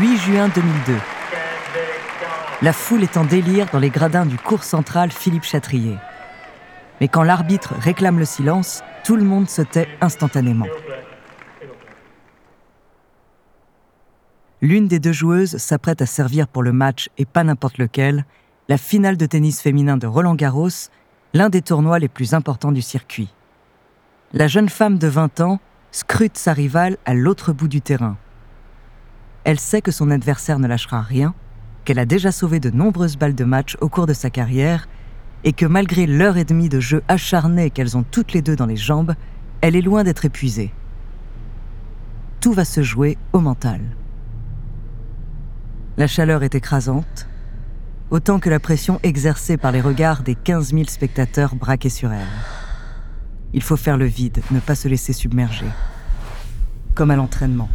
8 juin 2002. La foule est en délire dans les gradins du cours central Philippe Chatrier. Mais quand l'arbitre réclame le silence, tout le monde se tait instantanément. L'une des deux joueuses s'apprête à servir pour le match, et pas n'importe lequel, la finale de tennis féminin de Roland Garros, l'un des tournois les plus importants du circuit. La jeune femme de 20 ans scrute sa rivale à l'autre bout du terrain. Elle sait que son adversaire ne lâchera rien, qu'elle a déjà sauvé de nombreuses balles de match au cours de sa carrière, et que malgré l'heure et demie de jeu acharné qu'elles ont toutes les deux dans les jambes, elle est loin d'être épuisée. Tout va se jouer au mental. La chaleur est écrasante, autant que la pression exercée par les regards des 15 000 spectateurs braqués sur elle. Il faut faire le vide, ne pas se laisser submerger. Comme à l'entraînement,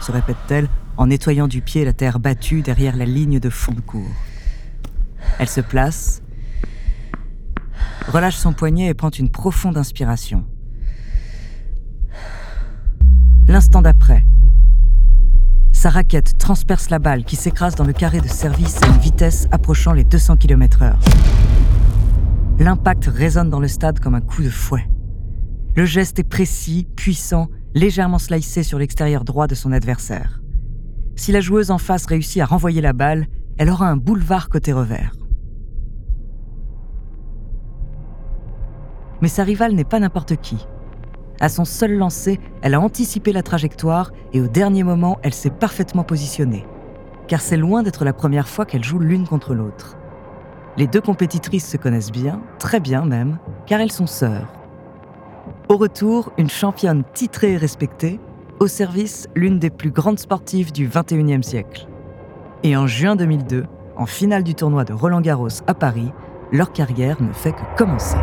se répète-t-elle en nettoyant du pied la terre battue derrière la ligne de fond de cours. Elle se place, relâche son poignet et prend une profonde inspiration. L'instant d'après, sa raquette transperce la balle qui s'écrase dans le carré de service à une vitesse approchant les 200 km/h. L'impact résonne dans le stade comme un coup de fouet. Le geste est précis, puissant, légèrement slicé sur l'extérieur droit de son adversaire. Si la joueuse en face réussit à renvoyer la balle, elle aura un boulevard côté revers. Mais sa rivale n'est pas n'importe qui. À son seul lancer, elle a anticipé la trajectoire et au dernier moment, elle s'est parfaitement positionnée. Car c'est loin d'être la première fois qu'elles jouent l'une contre l'autre. Les deux compétitrices se connaissent bien, très bien même, car elles sont sœurs. Au retour, une championne titrée et respectée, au service l'une des plus grandes sportives du XXIe siècle. Et en juin 2002, en finale du tournoi de Roland Garros à Paris, leur carrière ne fait que commencer.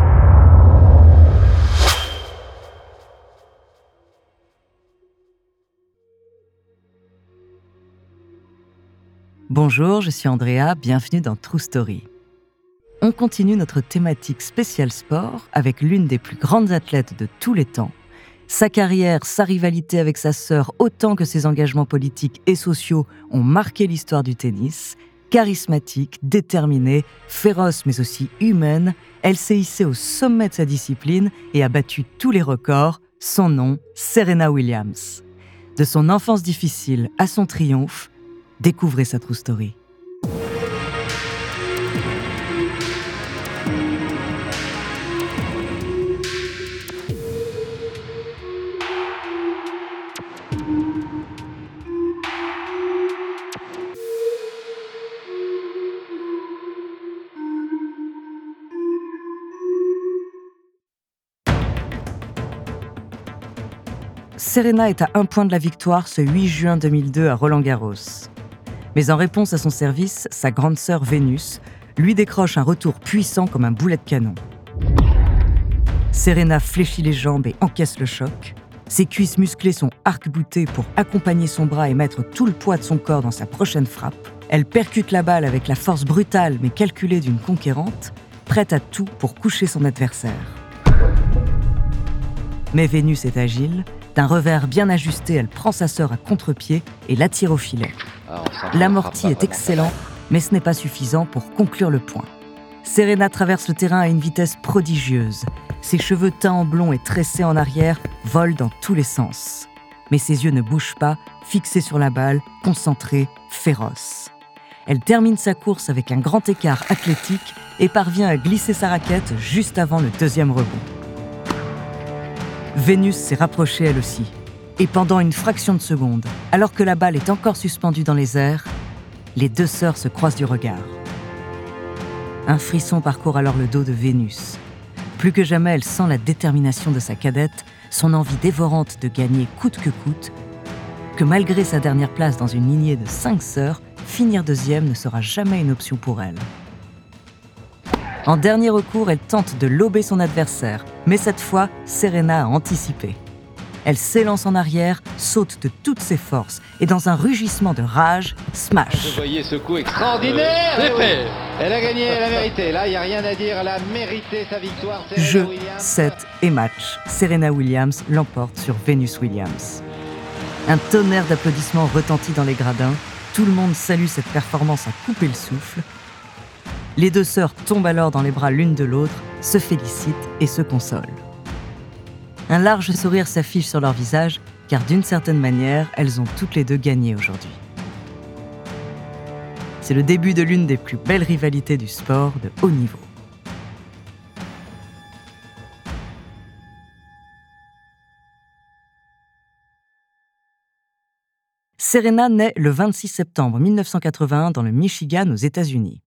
Bonjour, je suis Andrea, bienvenue dans True Story. On continue notre thématique spéciale sport avec l'une des plus grandes athlètes de tous les temps. Sa carrière, sa rivalité avec sa sœur, autant que ses engagements politiques et sociaux ont marqué l'histoire du tennis. Charismatique, déterminée, féroce mais aussi humaine, elle s'est hissée au sommet de sa discipline et a battu tous les records. Son nom, Serena Williams. De son enfance difficile à son triomphe, Découvrez sa true story. Serena est à un point de la victoire ce 8 juin 2002 à Roland Garros. Mais en réponse à son service, sa grande sœur Vénus lui décroche un retour puissant comme un boulet de canon. Serena fléchit les jambes et encaisse le choc. Ses cuisses musclées sont arc-boutées pour accompagner son bras et mettre tout le poids de son corps dans sa prochaine frappe. Elle percute la balle avec la force brutale mais calculée d'une conquérante, prête à tout pour coucher son adversaire. Mais Vénus est agile. D'un revers bien ajusté, elle prend sa sœur à contre-pied et l'attire au filet. L'amorti est excellent Mais ce n'est pas suffisant pour conclure le point. Serena traverse le terrain à une vitesse prodigieuse. Ses cheveux teints en blond et tressés en arrière volent dans tous les sens. Mais ses yeux ne bougent pas, fixés sur la balle, concentrés, féroces. Elle termine sa course avec un grand écart athlétique et parvient à glisser sa raquette juste avant le deuxième rebond. Vénus s'est rapprochée elle aussi. Et pendant une fraction de seconde, alors que la balle est encore suspendue dans les airs, les deux sœurs se croisent du regard. Un frisson parcourt alors le dos de Vénus. Plus que jamais, elle sent la détermination de sa cadette, son envie dévorante de gagner coûte que coûte, que malgré sa dernière place dans une lignée de cinq sœurs, finir deuxième ne sera jamais une option pour elle. En dernier recours, elle tente de lober son adversaire, mais cette fois, Serena a anticipé. Elle s'élance en arrière, saute de toutes ses forces et dans un rugissement de rage, smash. Vous voyez ce coup extraordinaire Eh Elle a gagné, elle a mérité. Là, il n'y a rien à dire, elle a mérité sa victoire. Serena Jeu, Williams. set et match. Serena Williams l'emporte sur Venus Williams. Un tonnerre d'applaudissements retentit dans les gradins. Tout le monde salue cette performance à couper le souffle. Les deux sœurs tombent alors dans les bras l'une de l'autre, se félicitent et se consolent. Un large sourire s'affiche sur leur visage, car d'une certaine manière, elles ont toutes les deux gagné aujourd'hui. C'est le début de l'une des plus belles rivalités du sport de haut niveau. Serena naît le 26 septembre 1981 dans le Michigan aux États-Unis.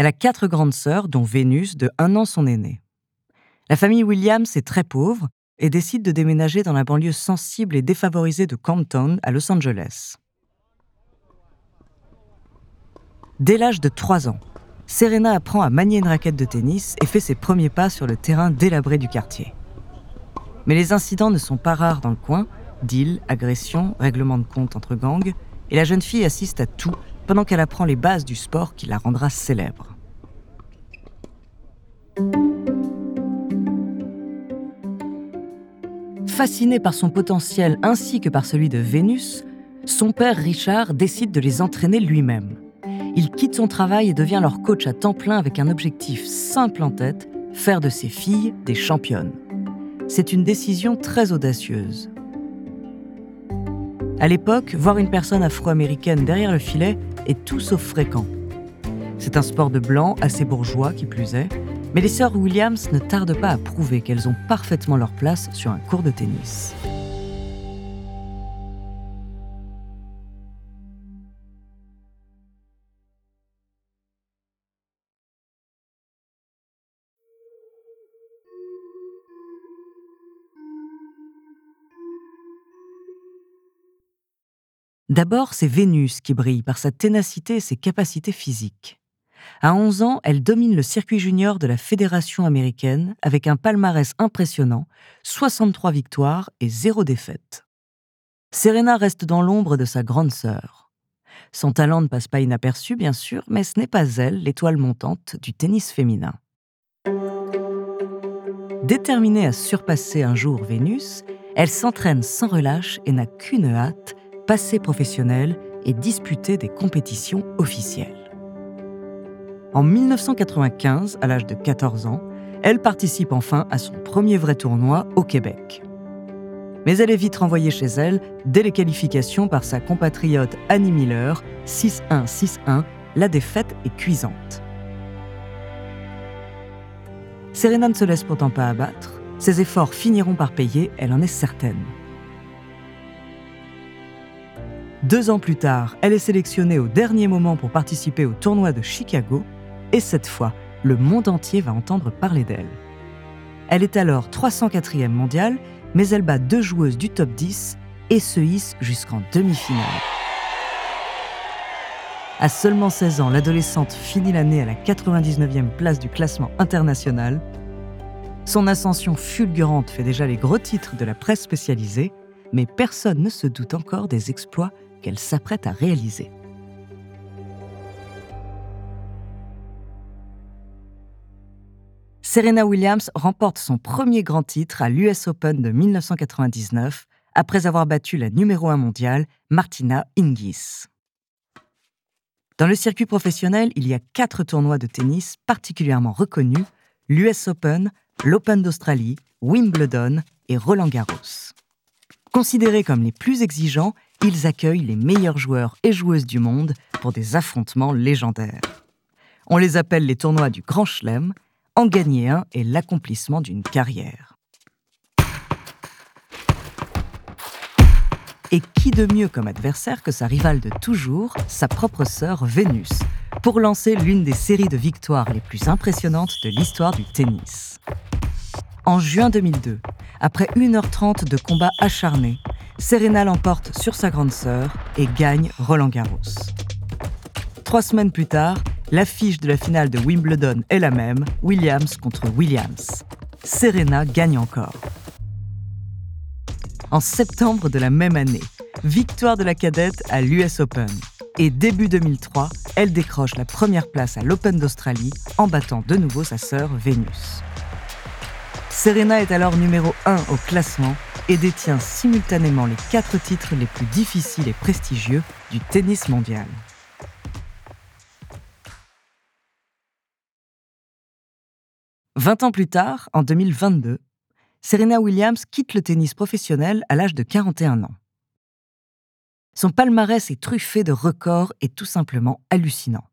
Elle a quatre grandes sœurs, dont Vénus, de un an son aînée. La famille Williams est très pauvre et décide de déménager dans la banlieue sensible et défavorisée de Compton, à Los Angeles. Dès l'âge de 3 ans, Serena apprend à manier une raquette de tennis et fait ses premiers pas sur le terrain délabré du quartier. Mais les incidents ne sont pas rares dans le coin, deals, agressions, règlements de compte entre gangs, et la jeune fille assiste à tout pendant qu'elle apprend les bases du sport qui la rendra célèbre. Fasciné par son potentiel ainsi que par celui de Vénus, son père Richard décide de les entraîner lui-même. Il quitte son travail et devient leur coach à temps plein avec un objectif simple en tête, faire de ses filles des championnes. C'est une décision très audacieuse. À l'époque, voir une personne afro-américaine derrière le filet est tout sauf fréquent. C'est un sport de blanc assez bourgeois qui plus est, mais les sœurs Williams ne tardent pas à prouver qu'elles ont parfaitement leur place sur un court de tennis. D'abord, c'est Vénus qui brille par sa ténacité et ses capacités physiques. À 11 ans, elle domine le circuit junior de la Fédération américaine avec un palmarès impressionnant, 63 victoires et 0 défaite. Serena reste dans l'ombre de sa grande sœur. Son talent ne passe pas inaperçu, bien sûr, mais ce n'est pas elle, l'étoile montante du tennis féminin. Déterminée à surpasser un jour Vénus, elle s'entraîne sans relâche et n'a qu'une hâte, passer professionnelle et disputer des compétitions officielles. En 1995, à l'âge de 14 ans, elle participe enfin à son premier vrai tournoi au Québec. Mais elle est vite renvoyée chez elle dès les qualifications par sa compatriote Annie Miller, 6-1, 6-1, la défaite est cuisante. Serena ne se laisse pourtant pas abattre, ses efforts finiront par payer, elle en est certaine. Deux ans plus tard, elle est sélectionnée au dernier moment pour participer au tournoi de Chicago, et cette fois, le monde entier va entendre parler d'elle. Elle est alors 304e mondiale, mais elle bat deux joueuses du top 10 et se hisse jusqu'en demi-finale. À seulement 16 ans, l'adolescente finit l'année à la 99e place du classement international. Son ascension fulgurante fait déjà les gros titres de la presse spécialisée, mais personne ne se doute encore des exploits qu'elle s'apprête à réaliser. Serena Williams remporte son premier grand titre à l'US Open de 1999 après avoir battu la numéro 1 mondiale, Martina Hingis. Dans le circuit professionnel, il y a quatre tournois de tennis particulièrement reconnus, l'US Open, l'Open d'Australie, Wimbledon et Roland Garros. Considérés comme les plus exigeants, ils accueillent les meilleurs joueurs et joueuses du monde pour des affrontements légendaires. On les appelle les tournois du Grand Chelem. En gagner un est l'accomplissement d'une carrière. Et qui de mieux comme adversaire que sa rivale de toujours, sa propre sœur Vénus, pour lancer l'une des séries de victoires les plus impressionnantes de l'histoire du tennis? En juin 2002, après 1h30 de combat acharné, Serena l'emporte sur sa grande sœur et gagne Roland Garros. Trois semaines plus tard, l'affiche de la finale de Wimbledon est la même, Williams contre Williams. Serena gagne encore. En septembre de la même année, victoire de la cadette à l'US Open. Et début 2003, elle décroche la première place à l'Open d'Australie en battant de nouveau sa sœur Vénus. Serena est alors numéro 1 au classement et détient simultanément les quatre titres les plus difficiles et prestigieux du tennis mondial. Vingt ans plus tard, en 2022, Serena Williams quitte le tennis professionnel à l'âge de 41 ans. Son palmarès est truffé de records et tout simplement hallucinant.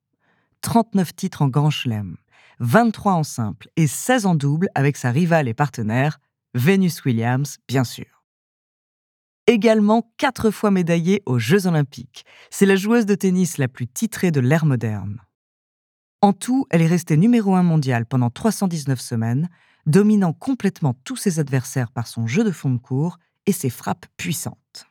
39 titres en Grand Chelem, 23 en simple et 16 en double avec sa rivale et partenaire, Venus Williams, bien sûr. Également quatre fois médaillée aux Jeux Olympiques, c'est la joueuse de tennis la plus titrée de l'ère moderne. En tout, elle est restée numéro 1 mondial pendant 319 semaines, dominant complètement tous ses adversaires par son jeu de fond de cours et ses frappes puissantes.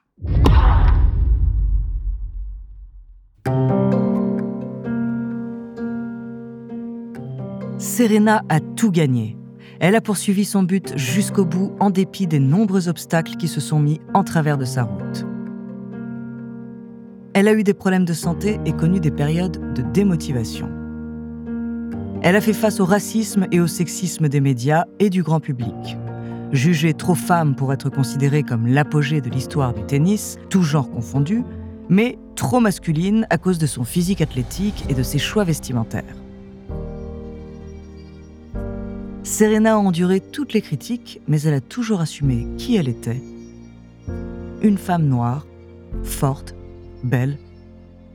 Serena a tout gagné. Elle a poursuivi son but jusqu'au bout en dépit des nombreux obstacles qui se sont mis en travers de sa route. Elle a eu des problèmes de santé et connu des périodes de démotivation. Elle a fait face au racisme et au sexisme des médias et du grand public. Jugée trop femme pour être considérée comme l'apogée de l'histoire du tennis, tout genre confondu, mais trop masculine à cause de son physique athlétique et de ses choix vestimentaires. Serena a enduré toutes les critiques, mais elle a toujours assumé qui elle était. Une femme noire, forte, belle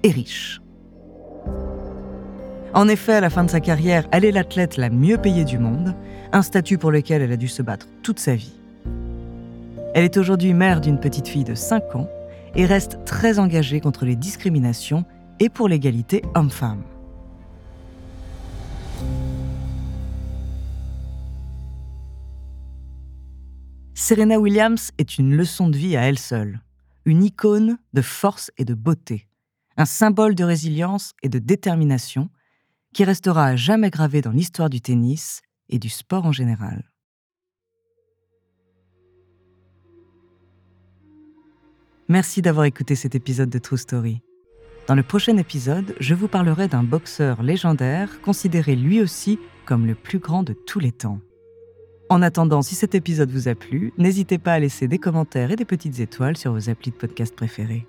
et riche. En effet, à la fin de sa carrière, elle est l'athlète la mieux payée du monde, un statut pour lequel elle a dû se battre toute sa vie. Elle est aujourd'hui mère d'une petite fille de 5 ans et reste très engagée contre les discriminations et pour l'égalité homme-femme. Serena Williams est une leçon de vie à elle seule, une icône de force et de beauté, un symbole de résilience et de détermination qui restera à jamais gravé dans l'histoire du tennis et du sport en général. Merci d'avoir écouté cet épisode de True Story. Dans le prochain épisode, je vous parlerai d'un boxeur légendaire considéré lui aussi comme le plus grand de tous les temps. En attendant, si cet épisode vous a plu, n'hésitez pas à laisser des commentaires et des petites étoiles sur vos applis de podcast préférés.